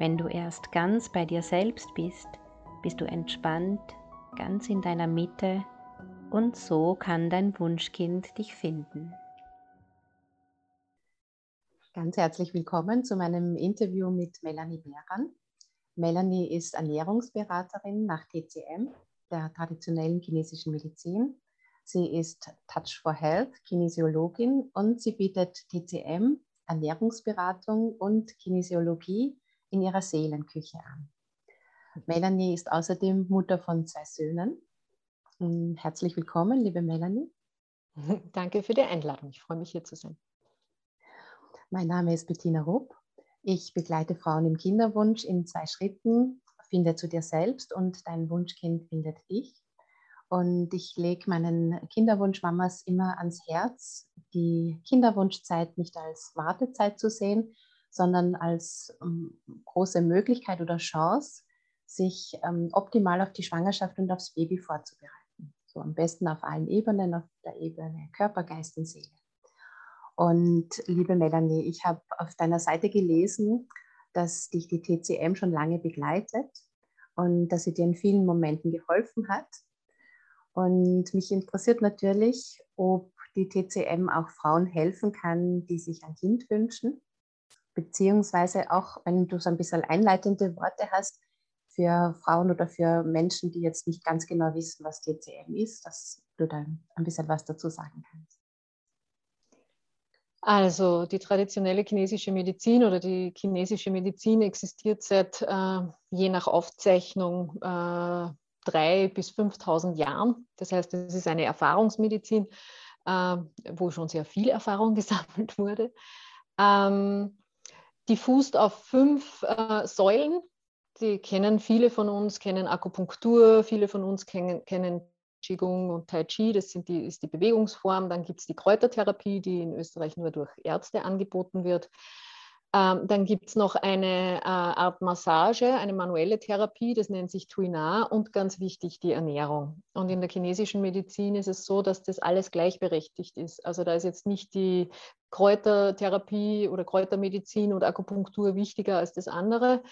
Wenn du erst ganz bei dir selbst bist, bist du entspannt, ganz in deiner Mitte und so kann dein Wunschkind dich finden. Ganz herzlich willkommen zu meinem Interview mit Melanie Behran. Melanie ist Ernährungsberaterin nach TCM, der traditionellen chinesischen Medizin. Sie ist Touch for Health, Kinesiologin und sie bietet TCM, Ernährungsberatung und Kinesiologie in ihrer Seelenküche an. Melanie ist außerdem Mutter von zwei Söhnen. Mm, herzlich willkommen, liebe Melanie. Danke für die Einladung. Ich freue mich hier zu sein. Mein Name ist Bettina Rupp. Ich begleite Frauen im Kinderwunsch in zwei Schritten. Finde zu dir selbst und dein Wunschkind findet dich. Und ich lege meinen Kinderwunschmamas immer ans Herz, die Kinderwunschzeit nicht als Wartezeit zu sehen, sondern als ähm, große Möglichkeit oder Chance, sich ähm, optimal auf die Schwangerschaft und aufs Baby vorzubereiten. So am besten auf allen Ebenen, auf der Ebene Körper, Geist und Seele. Und liebe Melanie, ich habe auf deiner Seite gelesen, dass dich die TCM schon lange begleitet und dass sie dir in vielen Momenten geholfen hat. Und mich interessiert natürlich, ob die TCM auch Frauen helfen kann, die sich ein Kind wünschen beziehungsweise auch, wenn du so ein bisschen einleitende Worte hast, für Frauen oder für Menschen, die jetzt nicht ganz genau wissen, was TCM ist, dass du da ein bisschen was dazu sagen kannst. Also die traditionelle chinesische Medizin oder die chinesische Medizin existiert seit äh, je nach Aufzeichnung äh, drei bis 5.000 Jahren. Das heißt, es ist eine Erfahrungsmedizin, äh, wo schon sehr viel Erfahrung gesammelt wurde. Ähm, die fußt auf fünf äh, Säulen. Die kennen viele von uns, kennen Akupunktur, viele von uns kennen, kennen Qigong und Tai Chi, das sind die, ist die Bewegungsform. Dann gibt es die Kräutertherapie, die in Österreich nur durch Ärzte angeboten wird. Ähm, dann gibt es noch eine äh, Art Massage, eine manuelle Therapie, das nennt sich Tuina und ganz wichtig die Ernährung. Und in der chinesischen Medizin ist es so, dass das alles gleichberechtigt ist. Also da ist jetzt nicht die Kräutertherapie oder Kräutermedizin oder Akupunktur wichtiger als das andere,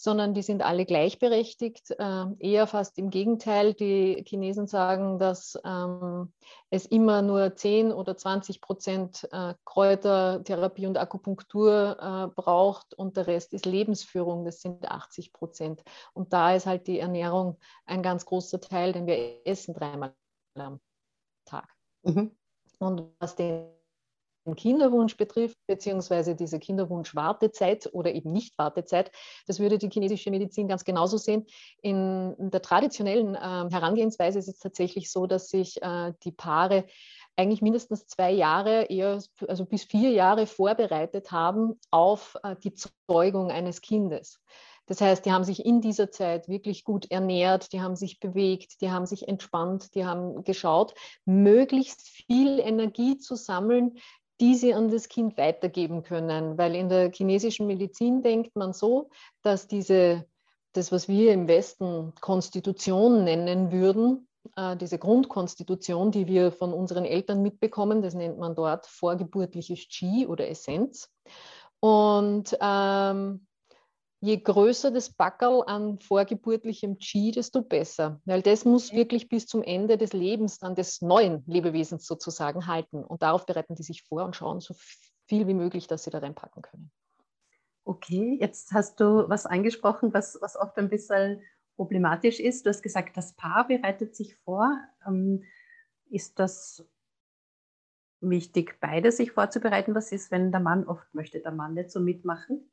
sondern die sind alle gleichberechtigt. Äh, eher fast im Gegenteil. Die Chinesen sagen, dass ähm, es immer nur 10 oder 20 Prozent äh, Kräutertherapie und Akupunktur äh, braucht und der Rest ist Lebensführung, das sind 80 Prozent. Und da ist halt die Ernährung ein ganz großer Teil, denn wir essen dreimal am Tag. Mhm. Und was den Kinderwunsch betrifft, beziehungsweise diese Kinderwunsch-Wartezeit oder eben Nicht-Wartezeit, das würde die chinesische Medizin ganz genauso sehen. In der traditionellen äh, Herangehensweise ist es tatsächlich so, dass sich äh, die Paare eigentlich mindestens zwei Jahre, eher also bis vier Jahre vorbereitet haben auf äh, die Zeugung eines Kindes. Das heißt, die haben sich in dieser Zeit wirklich gut ernährt, die haben sich bewegt, die haben sich entspannt, die haben geschaut, möglichst viel Energie zu sammeln, die sie an das Kind weitergeben können. Weil in der chinesischen Medizin denkt man so, dass diese, das, was wir im Westen Konstitution nennen würden, äh, diese Grundkonstitution, die wir von unseren Eltern mitbekommen, das nennt man dort vorgeburtliches Qi oder Essenz. Und ähm, je größer das Backerl an vorgeburtlichem Qi, desto besser. Weil das muss wirklich bis zum Ende des Lebens dann des neuen Lebewesens sozusagen halten. Und darauf bereiten die sich vor und schauen so viel wie möglich, dass sie da reinpacken können. Okay, jetzt hast du was angesprochen, was, was oft ein bisschen problematisch ist. Du hast gesagt, das Paar bereitet sich vor. Ähm, ist das wichtig, beide sich vorzubereiten? Was ist, wenn der Mann oft möchte, der Mann nicht so mitmachen?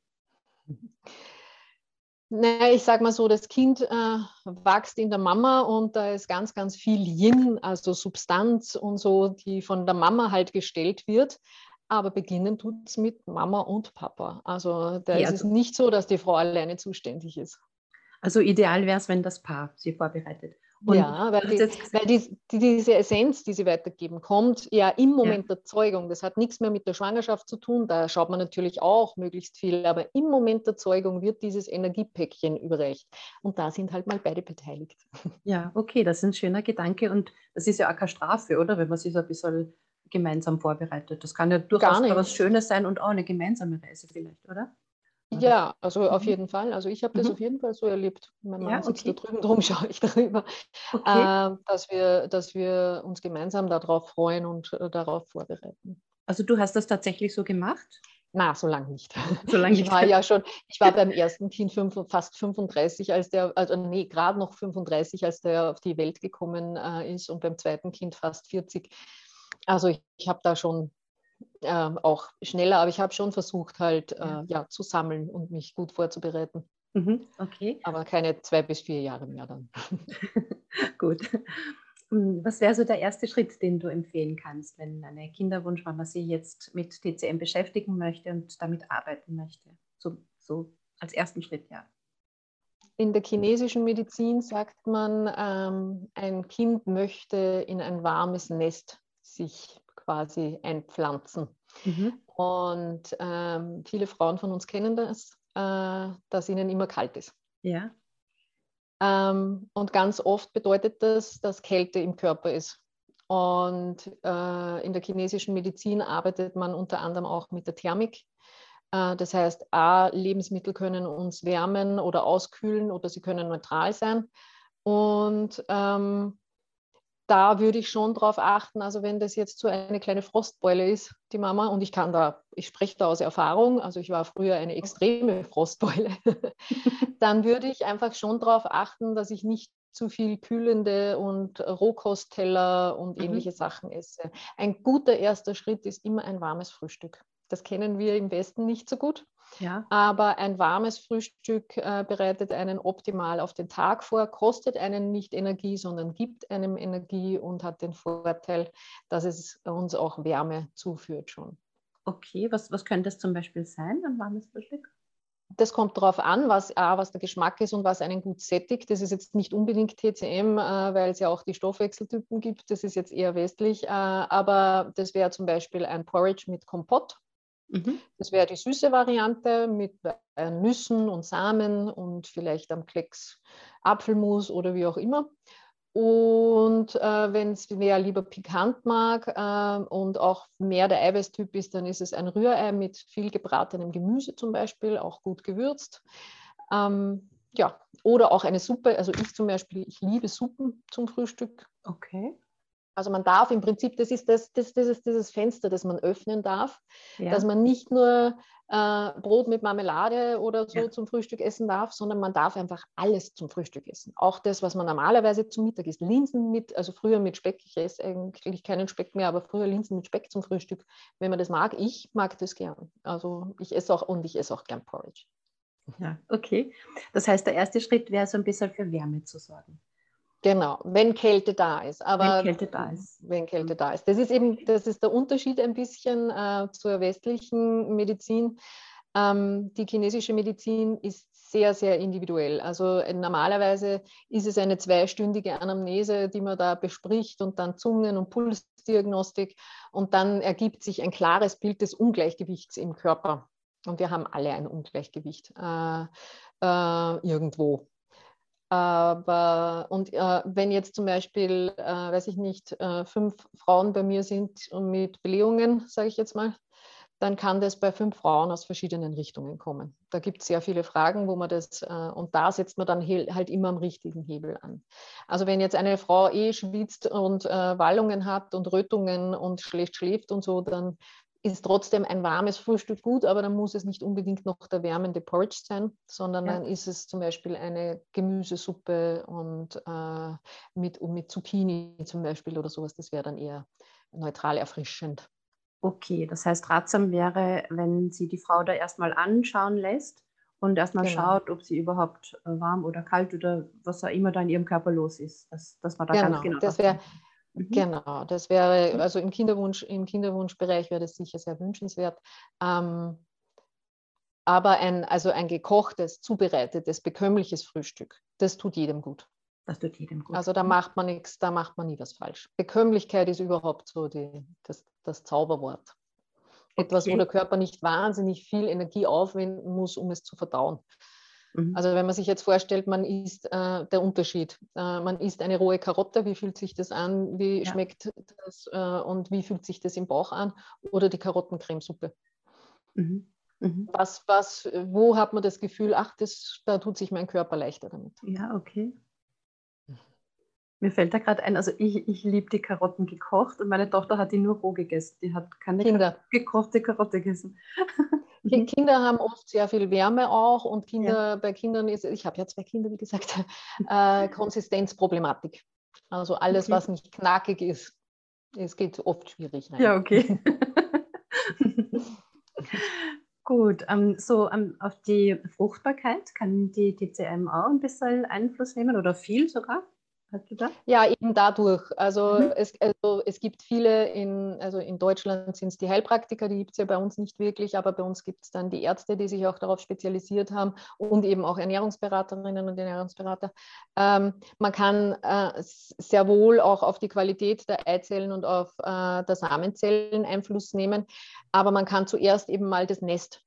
Naja, ich sage mal so, das Kind äh, wächst in der Mama und da ist ganz, ganz viel Yin, also Substanz und so, die von der Mama halt gestellt wird. aber beginnen tut es mit Mama und Papa. Also da Ja, ist es also- nicht so, dass die Frau alleine zuständig ist. Also ideal wäre es, wenn das Paar sie vorbereitet. Und ja, weil, die, weil die, die, diese Essenz, die sie weitergeben, kommt ja im Moment der Zeugung. Das hat nichts mehr mit der Schwangerschaft zu tun. Da schaut man natürlich auch möglichst viel. Aber im Moment der Zeugung wird dieses Energiepäckchen überreicht. Und da sind halt mal beide beteiligt. Ja, okay, das ist ein schöner Gedanke und das ist ja auch keine Strafe, oder? Wenn man sich so ein bisschen gemeinsam vorbereitet. Das kann ja durchaus was Schönes sein und auch eine gemeinsame Reise vielleicht, oder? Ja, also auf Mhm. jeden Fall. Also ich habe das Mhm. auf jeden Fall so erlebt. Mein Mann Ja, sitzt okay. da drüben, drum schaue ich darüber, Okay. äh, dass, wir, dass wir uns gemeinsam darauf freuen und äh, darauf vorbereiten. Also du hast das tatsächlich so gemacht? Na, so lange nicht. So lange Ich war ja schon, ich war beim ersten Kind fünf, fast 35, als der, also nee, gerade noch 35, als der auf die Welt gekommen äh, ist und beim zweiten Kind fast 40. Also ich, ich habe da schon ähm, auch schneller, aber ich habe schon versucht halt Ja. äh, ja, zu sammeln und mich gut vorzubereiten. Mhm, okay, Aber keine zwei bis vier Jahre mehr dann. gut. Hm, Was wäre so der erste Schritt, den du empfehlen kannst, wenn eine Kinderwunschmama sich jetzt mit TCM beschäftigen möchte und damit arbeiten möchte? So, so als ersten Schritt, ja. In der chinesischen Medizin sagt man, ähm, ein Kind möchte in ein warmes Nest sich quasi einpflanzen. Mhm. Und ähm, viele Frauen von uns kennen das, äh, dass ihnen immer kalt ist. Ja. Ähm, und ganz oft bedeutet das, dass Kälte im Körper ist. Und äh, in der chinesischen Medizin arbeitet man unter anderem auch mit der Thermik. Äh, das heißt, A, Lebensmittel können uns wärmen oder auskühlen oder sie können neutral sein. Und ähm, da würde ich schon darauf achten, also wenn das jetzt so eine kleine Frostbeule ist, die Mama, und ich kann da, ich spreche da aus Erfahrung, also ich war früher eine extreme Frostbeule, dann würde ich einfach schon darauf achten, dass ich nicht zu viel kühlende und Rohkostteller und Mhm. ähnliche Sachen esse. Ein guter erster Schritt ist immer ein warmes Frühstück. Das kennen wir im Westen nicht so gut. Ja. Aber ein warmes Frühstück äh, bereitet einen optimal auf den Tag vor, kostet einen nicht Energie, sondern gibt einem Energie und hat den Vorteil, dass es uns auch Wärme zuführt schon. Okay, was, was könnte es zum Beispiel sein, ein warmes Frühstück? Das kommt darauf an, was, A, was der Geschmack ist und was einen gut sättigt. Das ist jetzt nicht unbedingt TCM, äh, weil es ja auch die Stoffwechseltypen gibt. Das ist jetzt eher westlich. Äh, aber das wäre zum Beispiel ein Porridge mit Kompott. Mhm. Das wäre die süße Variante mit Nüssen und Samen und vielleicht am Klecks Apfelmus oder wie auch immer. Und äh, wenn es wer lieber pikant mag äh, und auch mehr der Eiweißtyp ist, dann ist es ein Rührei mit viel gebratenem Gemüse zum Beispiel, auch gut gewürzt. Ähm, ja, oder auch eine Suppe. Also ich zum Beispiel, ich liebe Suppen zum Frühstück. Okay. Also man darf im Prinzip, das ist das, das, das ist dieses Fenster, das man öffnen darf, Ja. dass man nicht nur äh, Brot mit Marmelade oder so Ja. zum Frühstück essen darf, sondern man darf einfach alles zum Frühstück essen. Auch das, was man normalerweise zum Mittag isst. Linsen mit, also früher mit Speck, ich esse eigentlich keinen Speck mehr, aber früher Linsen mit Speck zum Frühstück, wenn man das mag. Ich mag das gern. Also ich esse auch und ich esse auch gern Porridge. ja, okay. Das heißt, der erste Schritt wäre so ein bisschen für Wärme zu sorgen. Genau, wenn Kälte da ist. Aber Wenn Kälte da ist. Wenn Kälte da ist. Das ist eben, das ist der Unterschied ein bisschen äh, zur westlichen Medizin. Ähm, die chinesische Medizin ist sehr, sehr individuell. Also äh, normalerweise ist es eine zweistündige Anamnese, die man da bespricht und dann Zungen- und Pulsdiagnostik und dann ergibt sich ein klares Bild des Ungleichgewichts im Körper. Und wir haben alle ein Ungleichgewicht äh, äh, irgendwo. Aber und äh, wenn jetzt zum Beispiel, äh, weiß ich nicht, äh, fünf Frauen bei mir sind mit Blähungen, sage ich jetzt mal, dann kann das bei fünf Frauen aus verschiedenen Richtungen kommen. Da gibt es sehr viele Fragen, wo man das, äh, und da setzt man dann halt immer am richtigen Hebel an. Also wenn jetzt eine Frau eh schwitzt und äh, Wallungen hat und Rötungen und schlecht schläft und so, dann ist trotzdem ein warmes Frühstück gut, aber dann muss es nicht unbedingt noch der wärmende Porridge sein, sondern Ja. dann ist es zum Beispiel eine Gemüsesuppe und äh, mit, und mit Zucchini zum Beispiel oder sowas. Das wäre dann eher neutral erfrischend. Okay, das heißt, ratsam wäre, wenn sie die Frau da erstmal anschauen lässt und erstmal Genau. schaut, ob sie überhaupt äh, warm oder kalt oder was auch immer da in ihrem Körper los ist. Dass, dass man da ganz genau das drauf wäre. Mhm. Genau, das wäre, also im Kinderwunsch, im Kinderwunschbereich wäre das sicher sehr wünschenswert. Ähm, aber ein, also ein gekochtes, zubereitetes, bekömmliches Frühstück, das tut jedem gut. Das tut jedem gut. Also da mhm. macht man nichts, da macht man nie was falsch. Bekömmlichkeit ist überhaupt so die, das, das Zauberwort. Etwas, okay. wo der Körper nicht wahnsinnig viel Energie aufwenden muss, um es zu verdauen. Mhm. Also wenn man sich jetzt vorstellt, man isst äh, der Unterschied. Äh, man isst eine rohe Karotte, wie fühlt sich das an, wie ja. schmeckt das äh, und wie fühlt sich das im Bauch an? Oder die Karottencremesuppe. Mhm. Mhm. Was, was, wo hat man das Gefühl, ach, das, da tut sich mein Körper leichter damit? Ja, okay. Mir fällt da gerade ein, also ich, ich liebe die Karotten gekocht und meine Tochter hat die nur roh gegessen. Die hat keine Kinder. gekochte Karotte gegessen. Kinder haben oft sehr viel Wärme auch und Kinder, ja. bei Kindern ist, ich habe ja zwei Kinder, wie gesagt, äh, Konsistenzproblematik. Also alles, okay. was nicht knackig ist, es geht oft schwierig rein. Ja, okay. Gut, ähm, so ähm, auf die Fruchtbarkeit kann die TCM auch ein bisschen Einfluss nehmen oder viel sogar? Hast du das? Ja, eben dadurch. Also, mhm. es, also es gibt viele, in, also in Deutschland sind es die Heilpraktiker, die gibt es ja bei uns nicht wirklich, aber bei uns gibt es dann die Ärzte, die sich auch darauf spezialisiert haben und eben auch Ernährungsberaterinnen und Ernährungsberater. Ähm, man kann äh, sehr wohl auch auf die Qualität der Eizellen und auf äh, der Samenzellen Einfluss nehmen, aber man kann zuerst eben mal das Nest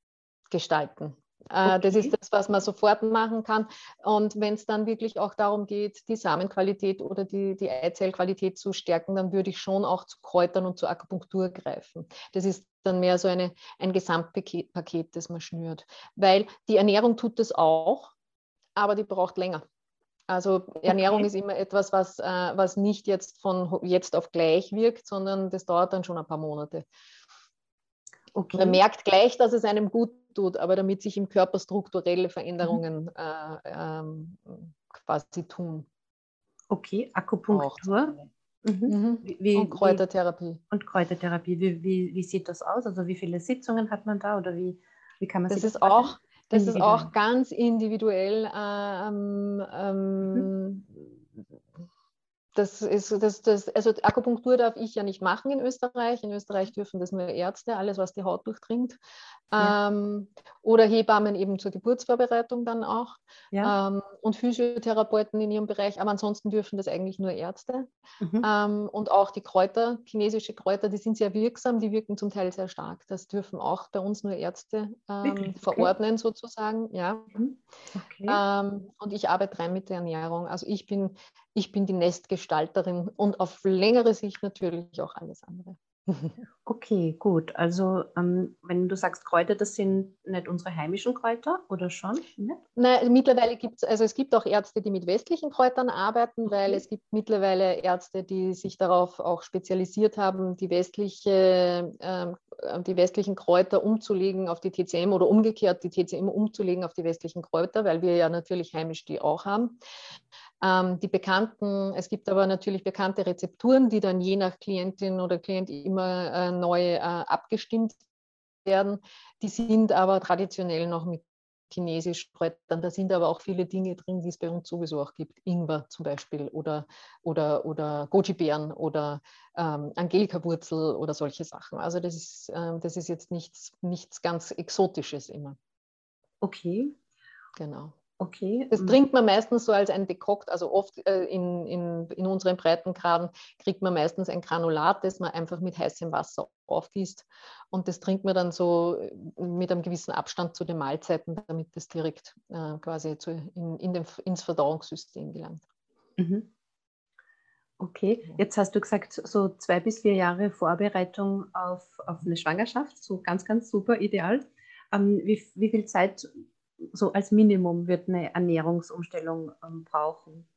gestalten. Okay. Äh, das ist das, was man sofort machen kann. Und wenn es dann wirklich auch darum geht, die Samenqualität oder die, die Eizellqualität zu stärken, dann würde ich schon auch zu Kräutern und zur Akupunktur greifen. Das ist dann mehr so eine, ein Gesamtpaket, Paket, das man schnürt. Weil die Ernährung tut das auch, aber die braucht länger. Also Ernährung okay. ist immer etwas, was, äh, was nicht jetzt von jetzt auf gleich wirkt, sondern das dauert dann schon ein paar Monate. Okay. Man merkt gleich, dass es einem gut tut, aber damit sich im Körper strukturelle Veränderungen mhm. äh, ähm, quasi tun. Okay, Akupunktur. Mhm. mhm. Wie, und Kräutertherapie. und Kräutertherapie. Wie, wie, wie, sieht das aus? Also wie viele Sitzungen hat man da oder wie, wie kann man das sich das ist auch Das ist auch ganz individuell. Ähm, ähm, mhm das ist, das, das, also Akupunktur darf ich ja nicht machen in Österreich. In Österreich dürfen das nur Ärzte, alles, was die Haut durchdringt. Ja. Ähm, oder Hebammen eben zur Geburtsvorbereitung dann auch. Ja. Ähm, und Physiotherapeuten in ihrem Bereich. Aber ansonsten dürfen das eigentlich nur Ärzte. Mhm. Ähm, und auch die Kräuter, chinesische Kräuter, die sind sehr wirksam, die wirken zum Teil sehr stark. Das dürfen auch bei uns nur Ärzte ähm, verordnen, okay. sozusagen. Ja. Mhm. Okay. Ähm, und ich arbeite rein mit der Ernährung. Also ich bin ich bin die Nestgestalterin und auf längere Sicht natürlich auch alles andere. Okay, gut. Also ähm, wenn du sagst Kräuter, das sind nicht unsere heimischen Kräuter oder schon? Nicht? Nein, mittlerweile gibt es, also es gibt auch Ärzte, die mit westlichen Kräutern arbeiten, okay. weil es gibt mittlerweile Ärzte, die sich darauf auch spezialisiert haben, die, westliche, äh, die westlichen Kräuter umzulegen auf die TCM oder umgekehrt die TCM umzulegen auf die westlichen Kräuter, weil wir ja natürlich heimisch die auch haben. Ähm, die bekannten, es gibt aber natürlich bekannte Rezepturen, die dann je nach Klientin oder Klient immer äh, neu äh, abgestimmt werden. Die sind aber traditionell noch mit chinesisch Kräutern. Da sind aber auch viele Dinge drin, die es bei uns sowieso auch gibt. Ingwer zum Beispiel oder, oder, oder Goji-Beeren oder ähm, Angelika-Wurzel oder solche Sachen. Also das ist, äh, das ist jetzt nichts, nichts ganz Exotisches immer. Okay. Genau. Okay. Das trinkt man meistens so als ein Dekokt, also oft äh, in, in, in unseren Breitengraden kriegt man meistens ein Granulat, das man einfach mit heißem Wasser aufgießt und das trinkt man dann so äh, mit einem gewissen Abstand zu den Mahlzeiten, damit das direkt äh, quasi zu, in, in den, ins Verdauungssystem gelangt. Mhm. Okay, jetzt hast du gesagt, so zwei bis vier Jahre Vorbereitung auf, auf eine Schwangerschaft, so ganz, ganz super ideal. Ähm, wie, wie viel Zeit so als Minimum wird eine Ernährungsumstellung ähm, brauchen?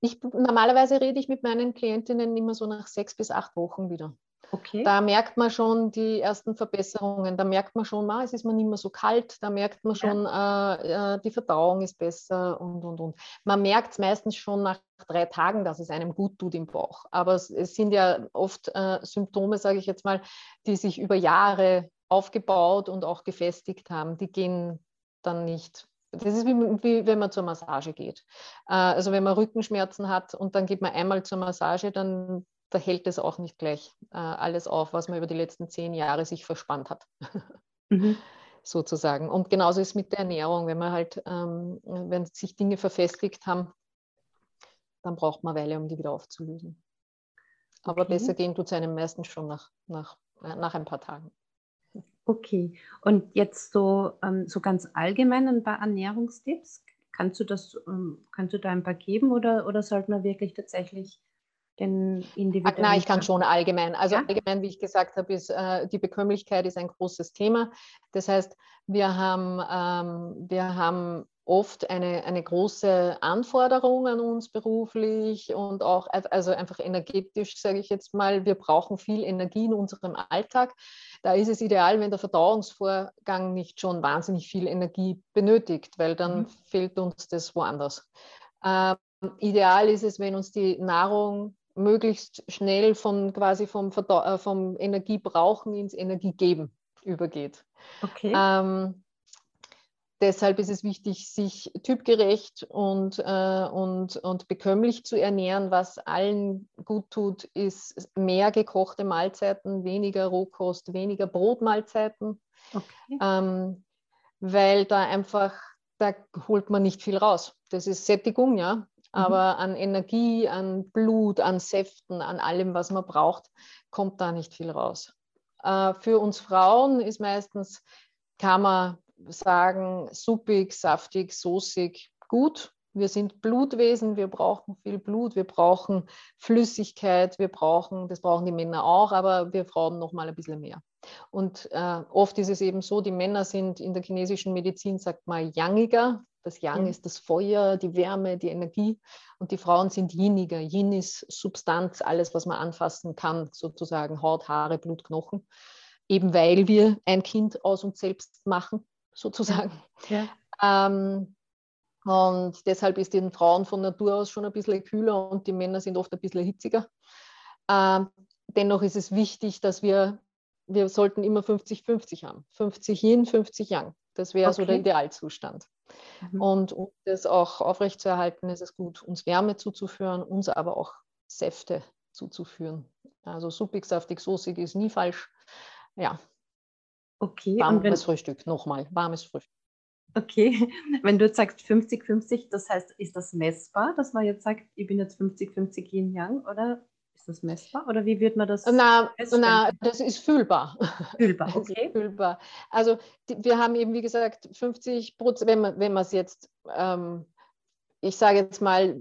Ich, normalerweise rede ich mit meinen Klientinnen immer so nach sechs bis acht Wochen wieder. Okay. Da merkt man schon die ersten Verbesserungen. Da merkt man schon, ah, es ist man nicht mehr so kalt. Da merkt man schon, ja. äh, äh, die Verdauung ist besser und, und, und. Man merkt es meistens schon nach drei Tagen, dass es einem gut tut im Bauch. Aber es, es sind ja oft äh, Symptome, sage ich jetzt mal, die sich über Jahre aufgebaut und auch gefestigt haben. Die gehen dann nicht Das ist wie, wie, wenn man zur Massage geht. Äh, also wenn man Rückenschmerzen hat und dann geht man einmal zur Massage, dann da hält es auch nicht gleich äh, alles auf, was man über die letzten zehn Jahre sich verspannt hat. Mhm. Sozusagen. Und genauso ist es mit der Ernährung. Wenn man halt, ähm, wenn sich Dinge verfestigt haben, dann braucht man eine Weile, um die wieder aufzulösen. Aber okay. besser gehen tut es einem meistens schon nach, nach, äh, nach ein paar Tagen. Okay, und jetzt so, ähm, so ganz allgemein ein paar Ernährungstipps. Kannst du das, ähm, kannst du da ein paar geben oder, oder sollte man wirklich tatsächlich den individuellen? Nein, ich kann schon allgemein. Also ja? allgemein, wie ich gesagt habe, ist äh, die Bekömmlichkeit ist ein großes Thema. Das heißt, wir haben, ähm, wir haben oft eine, eine große Anforderung an uns beruflich und auch also einfach energetisch, sage ich jetzt mal. Wir brauchen viel Energie in unserem Alltag. Da ist es ideal, wenn der Verdauungsvorgang nicht schon wahnsinnig viel Energie benötigt, weil dann mhm. fehlt uns das woanders. Ähm, ideal ist es, wenn uns die Nahrung möglichst schnell von quasi vom, Verdau äh, vom Energiebrauchen ins Energiegeben übergeht. Okay. Ähm, deshalb ist es wichtig, sich typgerecht und, äh, und, und bekömmlich zu ernähren. Was allen gut tut, ist mehr gekochte Mahlzeiten, weniger Rohkost, weniger Brotmahlzeiten, okay. ähm, weil da einfach, da holt man nicht viel raus. Das ist Sättigung, ja. Mhm. Aber mhm. an Energie, an Blut, an Säften, an allem, was man braucht, kommt da nicht viel raus. Äh, für uns Frauen ist meistens, kann man sagen, suppig, saftig, soßig, gut. Wir sind Blutwesen, wir brauchen viel Blut, wir brauchen Flüssigkeit, wir brauchen, das brauchen die Männer auch, aber wir Frauen noch mal ein bisschen mehr. Und äh, oft ist es eben so, die Männer sind in der chinesischen Medizin, sagt man, yangiger. Das Yang mhm. ist das Feuer, die Wärme, die Energie. Und die Frauen sind yiniger. Yin ist Substanz, alles, was man anfassen kann, sozusagen Haut, Haare, Blut, Knochen. Eben weil wir ein Kind aus uns selbst machen sozusagen. Ja. Ähm, und deshalb ist den Frauen von Natur aus schon ein bisschen kühler und die Männer sind oft ein bisschen hitziger. Ähm, dennoch ist es wichtig, dass wir, wir sollten immer 50-50 haben. 50 Yin, 50 Yang. Das wäre okay. so der Idealzustand. Mhm. Und um das auch aufrechtzuerhalten, ist es gut, uns Wärme zuzuführen, uns aber auch Säfte zuzuführen. Also suppig, saftig, soßig ist nie falsch. Ja, Okay. Warmes wenn, Frühstück, nochmal, warmes Frühstück. Okay, wenn du jetzt sagst 50-50, das heißt, ist das messbar, dass man jetzt sagt, ich bin jetzt 50-50 Yin Yang oder ist das messbar oder wie wird man das? Na, na das ist fühlbar. Fühlbar, okay. fühlbar. Also die, wir haben eben, wie gesagt, 50 Prozent, wenn man, es jetzt, ähm, ich sage jetzt mal,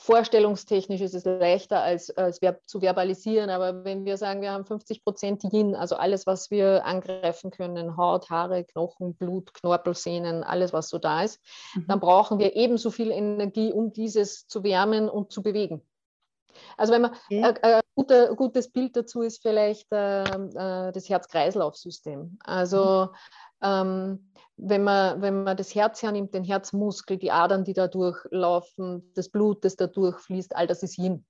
vorstellungstechnisch ist es leichter als, als verb zu verbalisieren, aber wenn wir sagen, wir haben 50 Prozent Yin, also alles, was wir angreifen können, Haut, Haare, Knochen, Blut, Knorpel, Sehnen, alles, was so da ist, mhm. dann brauchen wir ebenso viel Energie, um dieses zu wärmen und zu bewegen. Also wenn man okay. ein, ein, guter, gutes Bild dazu ist vielleicht äh, äh, das Herz-Kreislauf-System. Also mhm. ähm, wenn man, wenn man das Herz hernimmt, den Herzmuskel, die Adern, die da durchlaufen, das Blut, das da durchfließt, all das ist Yin.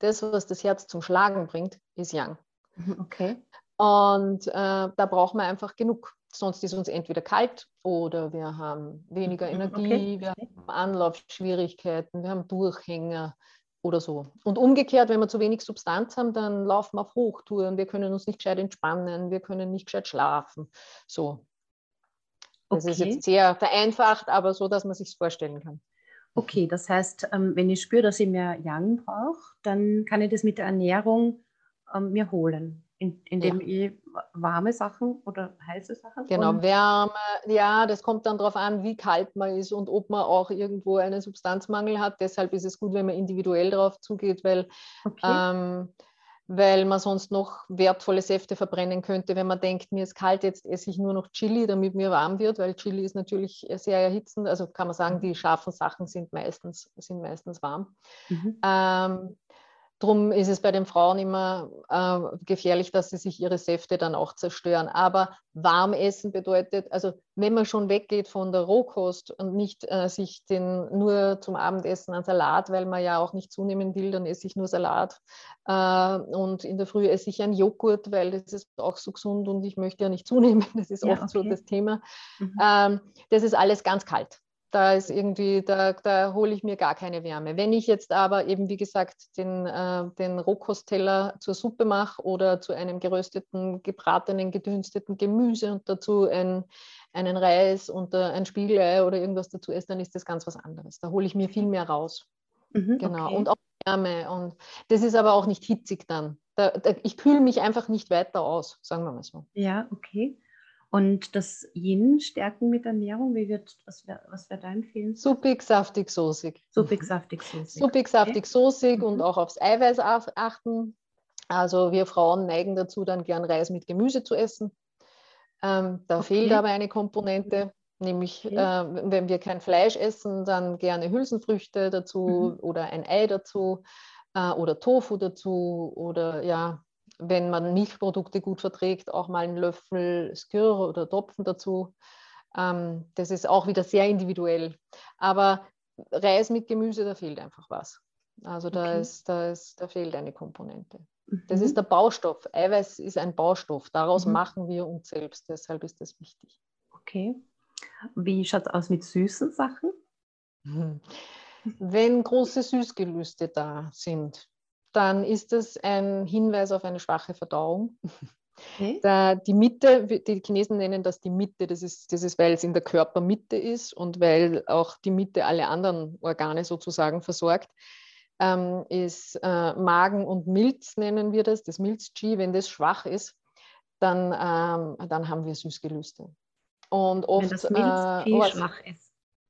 Das, was das Herz zum Schlagen bringt, ist Yang. Mhm, okay. Und äh, da braucht man einfach genug. Sonst ist uns entweder kalt oder wir haben weniger mhm, Energie, okay. wir haben Anlaufschwierigkeiten, wir haben Durchhänger oder so. Und umgekehrt, wenn wir zu wenig Substanz haben, dann laufen wir auf Hochtouren, wir können uns nicht gescheit entspannen, wir können nicht gescheit schlafen. So, das okay. ist jetzt sehr vereinfacht, aber so, dass man sich vorstellen kann. Okay, das heißt, ähm, wenn ich spüre, dass ich mehr Yang brauche, dann kann ich das mit der Ernährung ähm, mir holen, indem ja. ich warme Sachen oder heiße Sachen. Genau, Wärme, ja, das kommt dann darauf an, wie kalt man ist und ob man auch irgendwo einen Substanzmangel hat. Deshalb ist es gut, wenn man individuell darauf zugeht, weil okay. ähm, weil man sonst noch wertvolle Säfte verbrennen könnte, wenn man denkt, mir ist kalt, jetzt esse ich nur noch Chili, damit mir warm wird, weil Chili ist natürlich sehr erhitzend. Also kann man sagen, mhm. die scharfen Sachen sind meistens, sind meistens warm. Mhm. Ähm, Darum ist es bei den Frauen immer äh, gefährlich, dass sie sich ihre Säfte dann auch zerstören. Aber warm essen bedeutet, also wenn man schon weggeht von der Rohkost und nicht äh, sich den nur zum Abendessen an Salat, weil man ja auch nicht zunehmen will, dann esse ich nur Salat. Äh, und in der Früh esse ich einen Joghurt, weil das ist auch so gesund und ich möchte ja nicht zunehmen. Das ist ja, oft okay. so das Thema. Mhm. Ähm, das ist alles ganz kalt. Da ist irgendwie, da, da hole ich mir gar keine Wärme. Wenn ich jetzt aber eben, wie gesagt, den, äh, den Rohkostteller zur Suppe mache oder zu einem gerösteten, gebratenen, gedünsteten Gemüse und dazu ein, einen Reis und äh, ein Spiegelei oder irgendwas dazu esse, dann ist das ganz was anderes. Da hole ich mir viel mehr raus. Mhm, genau. Okay. Und auch Wärme. Und das ist aber auch nicht hitzig dann. Da, da, ich kühle mich einfach nicht weiter aus, sagen wir mal so. Ja, okay. Und das Yin stärken mit Ernährung, wie wird, was wäre was wär da empfehlen? Suppig, saftig, soßig. Suppig, saftig, soßig. Suppig, saftig, soßig mhm. und auch aufs Eiweiß achten. Also wir Frauen neigen dazu, dann gern Reis mit Gemüse zu essen. Ähm, da okay. fehlt aber eine Komponente, nämlich okay. äh, wenn wir kein Fleisch essen, dann gerne Hülsenfrüchte dazu mhm. oder ein Ei dazu äh, oder Tofu dazu oder ja, wenn man Milchprodukte gut verträgt, auch mal einen Löffel Skyr oder Topfen dazu. Ähm, das ist auch wieder sehr individuell. Aber Reis mit Gemüse, da fehlt einfach was. Also da, okay. ist, da, ist, da fehlt eine Komponente. Mhm. Das ist der Baustoff. Eiweiß ist ein Baustoff. Daraus mhm. machen wir uns selbst. Deshalb ist das wichtig. Okay. Wie schaut es aus mit süßen Sachen? Wenn große Süßgelüste da sind, dann ist das ein Hinweis auf eine schwache Verdauung. Okay. Da die Mitte, die Chinesen nennen das die Mitte, das ist, das ist, weil es in der Körpermitte ist und weil auch die Mitte alle anderen Organe sozusagen versorgt, ähm, ist äh, Magen und Milz, nennen wir das, das Milz-Qi, wenn das schwach ist, dann, ähm, dann haben wir Süßgelüste. Und oft, wenn das Milz-Qi äh, schwach ist.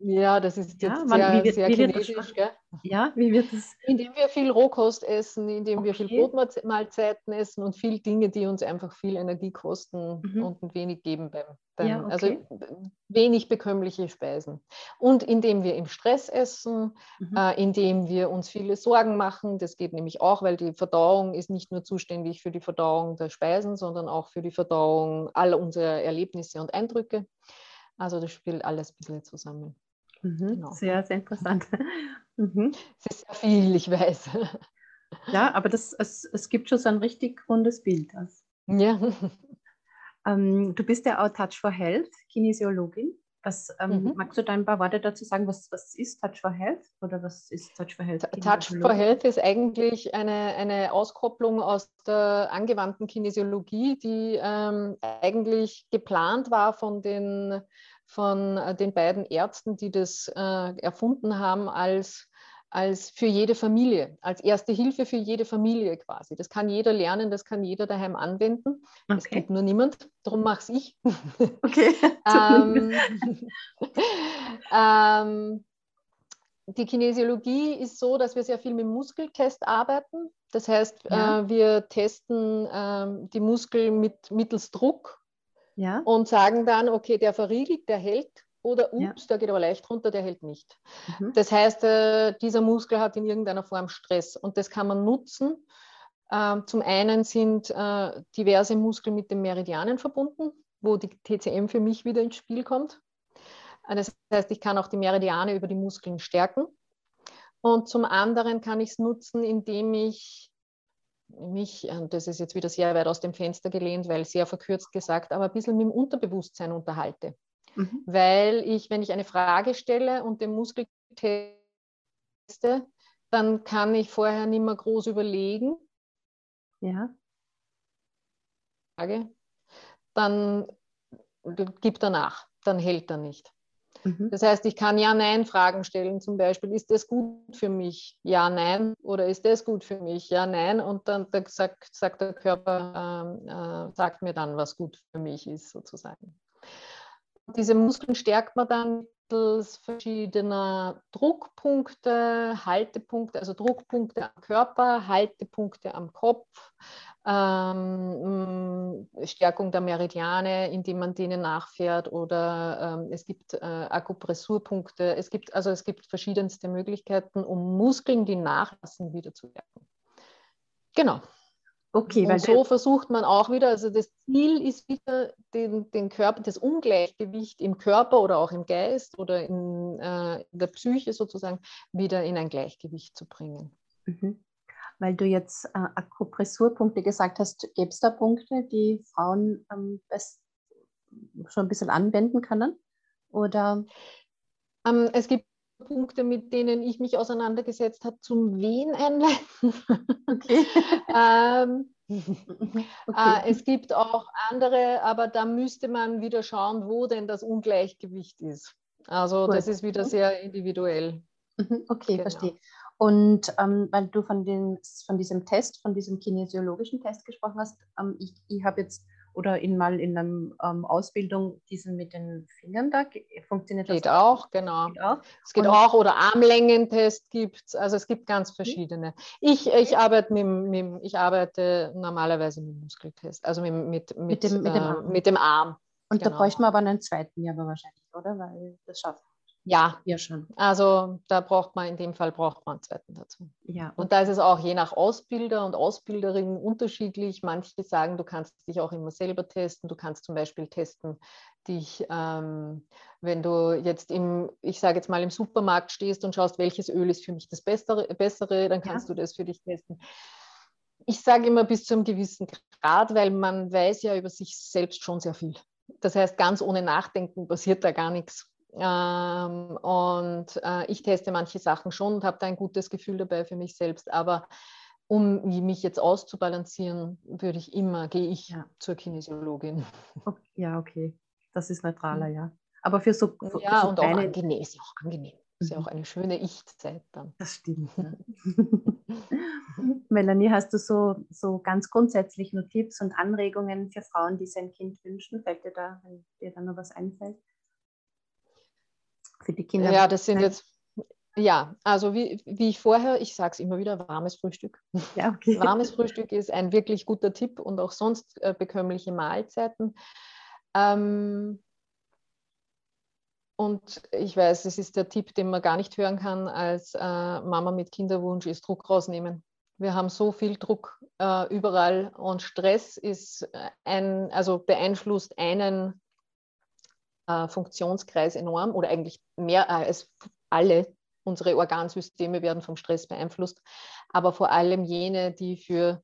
Ja, das ist jetzt ja, man, sehr, wird, sehr chinesisch. Gell? Ja, wie wird das? Indem wir viel Rohkost essen, indem okay. wir viel Brotmahlzeiten essen und viel Dinge, die uns einfach viel Energie kosten mhm. und wenig geben beim, beim ja, also okay. also wenig bekömmliche Speisen. Und indem wir im Stress essen, mhm. äh, indem wir uns viele Sorgen machen, das geht nämlich auch, weil die Verdauung ist nicht nur zuständig für die Verdauung der Speisen, sondern auch für die Verdauung aller unserer Erlebnisse und Eindrücke. Also das spielt alles ein bisschen zusammen. Mhm, genau. Sehr, sehr interessant. Mhm. Es ist sehr viel, ich weiß. Ja, aber das, es, es gibt schon so ein richtig rundes Bild. Also. Ja. Ähm, du bist ja auch Touch for Health, Kinesiologin. Was, ähm, mhm. Magst du da ein paar Worte dazu sagen, was, was ist Touch for Health oder was ist Touch for Health? Touch for Health ist eigentlich eine, eine Auskopplung aus der angewandten Kinesiologie, die ähm, eigentlich geplant war von den von äh, den beiden Ärzten, die das äh, erfunden haben, als, als für jede Familie, als erste Hilfe für jede Familie quasi. Das kann jeder lernen, das kann jeder daheim anwenden. Okay. Das gibt nur niemand, darum mache es ich. Okay. ähm, ähm, die Kinesiologie ist so, dass wir sehr viel mit Muskeltest arbeiten. Das heißt, ja. äh, wir testen äh, die Muskeln mit, mittels Druck ja. und sagen dann, okay, der verriegelt, der hält oder ups, ja. der geht aber leicht runter, der hält nicht. Mhm. Das heißt, äh, dieser Muskel hat in irgendeiner Form Stress und das kann man nutzen. Ähm, zum einen sind äh, diverse Muskeln mit den Meridianen verbunden, wo die TCM für mich wieder ins Spiel kommt. Äh, das heißt, ich kann auch die Meridiane über die Muskeln stärken. Und zum anderen kann ich es nutzen, indem ich mich, und das ist jetzt wieder sehr weit aus dem Fenster gelehnt, weil sehr verkürzt gesagt, aber ein bisschen mit dem Unterbewusstsein unterhalte. Mhm. Weil ich, wenn ich eine Frage stelle und den Muskel teste, dann kann ich vorher nicht mehr groß überlegen. Ja. Frage. Dann gibt er nach, dann hält er nicht. Mhm. Das heißt, ich kann Ja-Nein-Fragen stellen, zum Beispiel, ist das gut für mich? Ja, nein. Oder ist das gut für mich? Ja, nein. Und dann sagt, sagt der Körper, ähm, äh, sagt mir dann, was gut für mich ist, sozusagen. Diese Muskeln stärkt man dann mittels verschiedener Druckpunkte, Haltepunkte, also Druckpunkte am Körper, Haltepunkte am Kopf, ähm, Stärkung der Meridiane, indem man denen nachfährt oder ähm, es gibt äh, Akupressurpunkte. Es gibt also es gibt verschiedenste Möglichkeiten, um Muskeln, die nachlassen, wieder zu stärken. Genau. Okay, und so versucht man auch wieder, also das Ziel ist wieder, den, den Körper, das Ungleichgewicht im Körper oder auch im Geist oder in, äh, in der Psyche sozusagen wieder in ein Gleichgewicht zu bringen. Mhm weil du jetzt äh, Akupressurpunkte gesagt hast, gäbe es da Punkte, die Frauen ähm, best, schon ein bisschen anwenden können? Oder? Ähm, es gibt Punkte, mit denen ich mich auseinandergesetzt habe, zum Wen einleiten. Okay. ähm, okay. Äh, es gibt auch andere, aber da müsste man wieder schauen, wo denn das Ungleichgewicht ist. Also Gut. das ist wieder mhm. sehr individuell. Mhm, okay, genau. verstehe. Und ähm, weil du von, den, von diesem Test, von diesem kinesiologischen Test gesprochen hast, ähm, ich, ich habe jetzt oder in mal in einer ähm, Ausbildung diesen mit den Fingern da funktioniert geht das auch, genau. Geht auch. Es geht Und auch oder Armlängentest gibt es, also es gibt ganz mhm. verschiedene. Ich, ich arbeite mit, mit, ich arbeite normalerweise mit dem Muskeltest, also mit, mit, mit, mit, dem, mit, dem, Arm. Äh, mit dem Arm. Und genau. da bräuchte man aber einen zweiten ja aber wahrscheinlich, oder? Weil das schafft ja, ja schon. Also da braucht man in dem Fall braucht man einen zweiten dazu. Ja, okay. Und da ist es auch je nach Ausbilder und Ausbilderin unterschiedlich. Manche sagen, du kannst dich auch immer selber testen. Du kannst zum Beispiel testen, dich, ähm, wenn du jetzt im, ich sage jetzt mal im Supermarkt stehst und schaust, welches Öl ist für mich das Bessere, Bessere dann kannst ja. du das für dich testen. Ich sage immer bis zu einem gewissen Grad, weil man weiß ja über sich selbst schon sehr viel. Das heißt, ganz ohne Nachdenken passiert da gar nichts. Ähm, und äh, ich teste manche Sachen schon und habe da ein gutes Gefühl dabei für mich selbst. Aber um mich jetzt auszubalancieren, würde ich immer, gehe ich ja. zur Kinesiologin. Okay, ja, okay. Das ist neutraler, ja. Aber für so, für ja, so und kleine... auch angenehm, ist ja auch angenehm. Ist ja auch mhm. eine schöne Ich-Zeit dann. Das stimmt. Ja. Melanie, hast du so, so ganz grundsätzlich nur Tipps und Anregungen für Frauen, die sein Kind wünschen? Fällt dir da, wenn dir da noch was einfällt? Für die Kinder? Ja, das sind jetzt, ja, also wie, wie ich vorher, ich sage es immer wieder, warmes Frühstück. Ja, okay. Warmes Frühstück ist ein wirklich guter Tipp und auch sonst äh, bekömmliche Mahlzeiten. Ähm, und ich weiß, es ist der Tipp, den man gar nicht hören kann als äh, Mama mit Kinderwunsch, ist Druck rausnehmen. Wir haben so viel Druck äh, überall und Stress ist ein, also beeinflusst einen äh, Funktionskreis enorm oder eigentlich mehr äh, als alle unsere Organsysteme werden vom Stress beeinflusst, aber vor allem jene, die für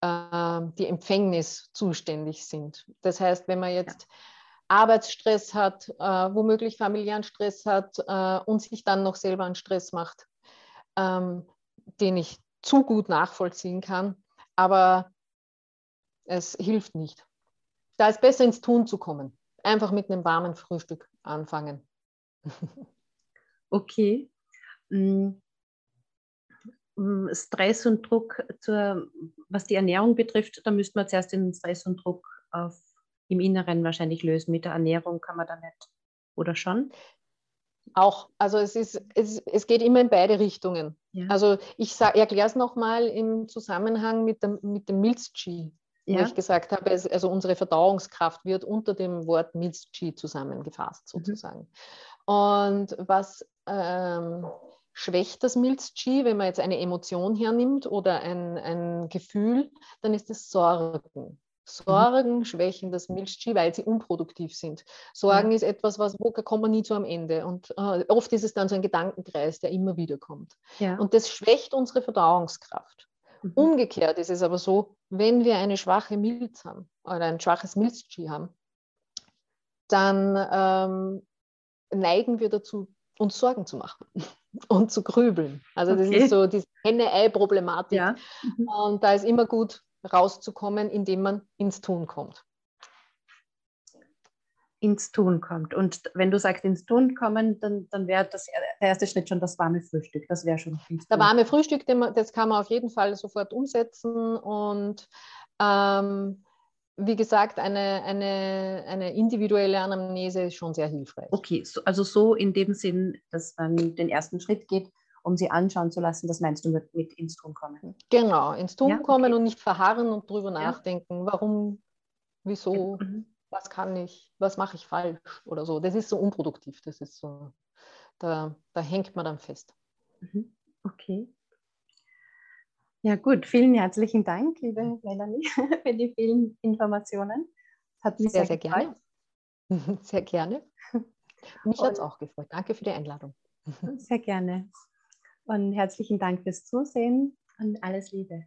äh, die Empfängnis zuständig sind. Das heißt, wenn man jetzt ja. Arbeitsstress hat, äh, womöglich familiären Stress hat äh, und sich dann noch selber einen Stress macht, ähm, den ich zu gut nachvollziehen kann, aber es hilft nicht. Da ist besser ins Tun zu kommen einfach mit einem warmen Frühstück anfangen. Okay. Mm. Mm, Stress und Druck, zur, was die Ernährung betrifft, da müsste man zuerst den Stress und Druck auf, im Inneren wahrscheinlich lösen. Mit der Ernährung kann man da nicht, oder schon? Auch, also es, ist, es, es geht immer in beide Richtungen. Ja. Also ich erkläre es nochmal im Zusammenhang mit dem, mit dem Milz-Chi ja. wo ich gesagt habe, also unsere Verdauungskraft wird unter dem Wort Milz-Chi zusammengefasst mhm. sozusagen. Mhm. Und was ähm, schwächt das Milz-Chi, wenn man jetzt eine Emotion hernimmt oder ein, ein Gefühl, dann ist es Sorgen. Sorgen mhm. schwächen das Milch-Chi, weil sie unproduktiv sind. Sorgen ja. ist etwas, was, wo kommt man nie zu am Ende. Und äh, oft ist es dann so ein Gedankenkreis, der immer wieder kommt. Ja. Und das schwächt unsere Verdauungskraft. Mhm. Umgekehrt ist es aber so, wenn wir eine schwache Milz haben oder ein schwaches Milz-Chi haben, dann ähm, neigen wir dazu, uns Sorgen zu machen und zu grübeln. Also das okay. ist so diese Henne-Ei-Problematik. Ja. Und da ist immer gut rauszukommen, indem man ins Tun kommt ins Tun kommt. Und wenn du sagst ins Tun kommen, dann, dann wäre das der erste Schritt schon das warme Frühstück. Das wäre schon. Das warme Frühstück, das kann man auf jeden Fall sofort umsetzen. Und ähm, wie gesagt, eine, eine, eine individuelle Anamnese ist schon sehr hilfreich. Okay, so, also so in dem Sinn, dass man den ersten Schritt geht, um sie anschauen zu lassen, das meinst du mit, mit ins Tun kommen? Genau, ins Tun ja, kommen und nicht verharren und drüber ja. nachdenken, warum, wieso. Mhm was kann ich, was mache ich falsch oder so. Das ist so unproduktiv. Das ist so, da, da hängt man dann fest. Mhm. Okay. Ja, gut. Vielen herzlichen Dank, liebe Melanie, für die vielen Informationen. Hat mich sehr, sehr, sehr gerne. Sehr gerne. Mich hat es auch gefreut. Danke für die Einladung. Sehr gerne. Und herzlichen Dank fürs Zusehen und alles Liebe.